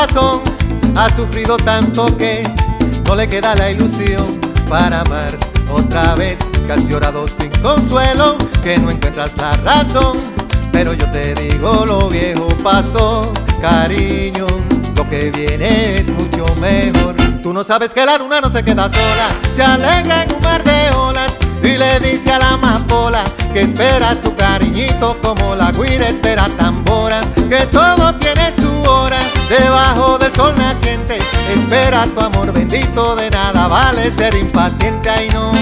Ha sufrido tanto que no le queda la ilusión para amar otra vez. Casi llorado sin consuelo, que no encuentras la razón. Pero yo te digo, lo viejo pasó, cariño. Lo que viene es mucho mejor. Tú no sabes que la luna no se queda sola, se alegra en un mar de olas y le dice a la amapola que espera su cariñito como la guira espera tambora, que todo Tu amor bendito, de nada vale ser impaciente, ay no,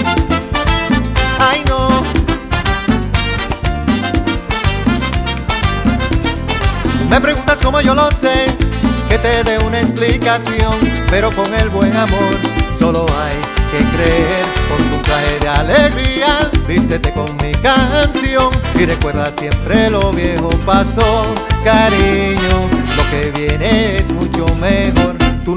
ay no. Me preguntas cómo yo lo sé, que te dé una explicación, pero con el buen amor solo hay que creer con tu traje de alegría. Vístete con mi canción y recuerda siempre lo viejo pasó, cariño.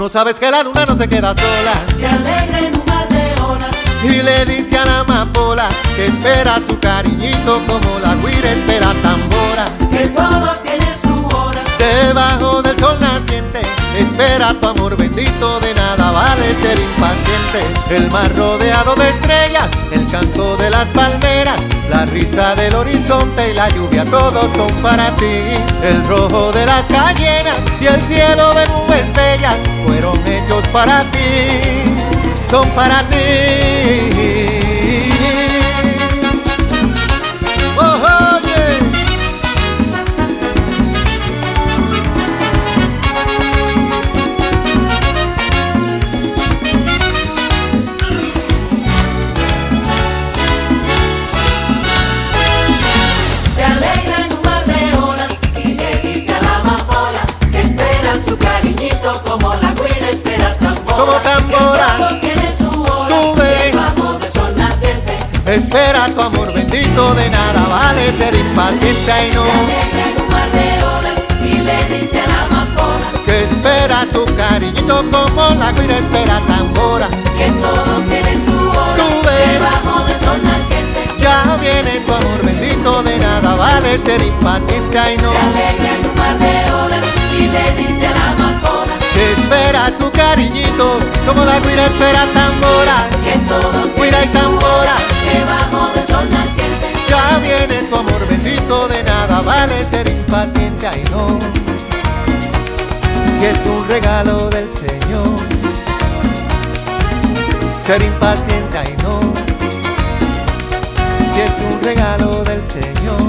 No sabes que la luna no se queda sola. Se alegra en un mar de olas Y le dice a la amapola que espera su cariñito como la guira espera tambora. que todo tiene su hora. Debajo del sol naciente, espera tu amor bendito, de nada vale ser impaciente. El mar rodeado de estrellas, el canto de las palmeras, la risa del horizonte y la lluvia, todos son para ti. El rojo de las cayenas y el cielo de fueron hechos para ti, son para ti. Espera tu amor bendito, de nada vale ser impaciente y no. Se un de olas y le dice a la amapola Que espera su cariñito como la guira espera tambora. que todo tiene su hora. Tú ves. Debajo del sol naciente. Ya viene tu amor bendito, de nada vale ser impaciente y no. Cariñito como la guira espera tambora. que todo Guira y tambora. Debajo del sol naciente. Ya viene tu amor bendito, de nada vale ser impaciente y no. Si es un regalo del Señor, ser impaciente y no. Si es un regalo del Señor,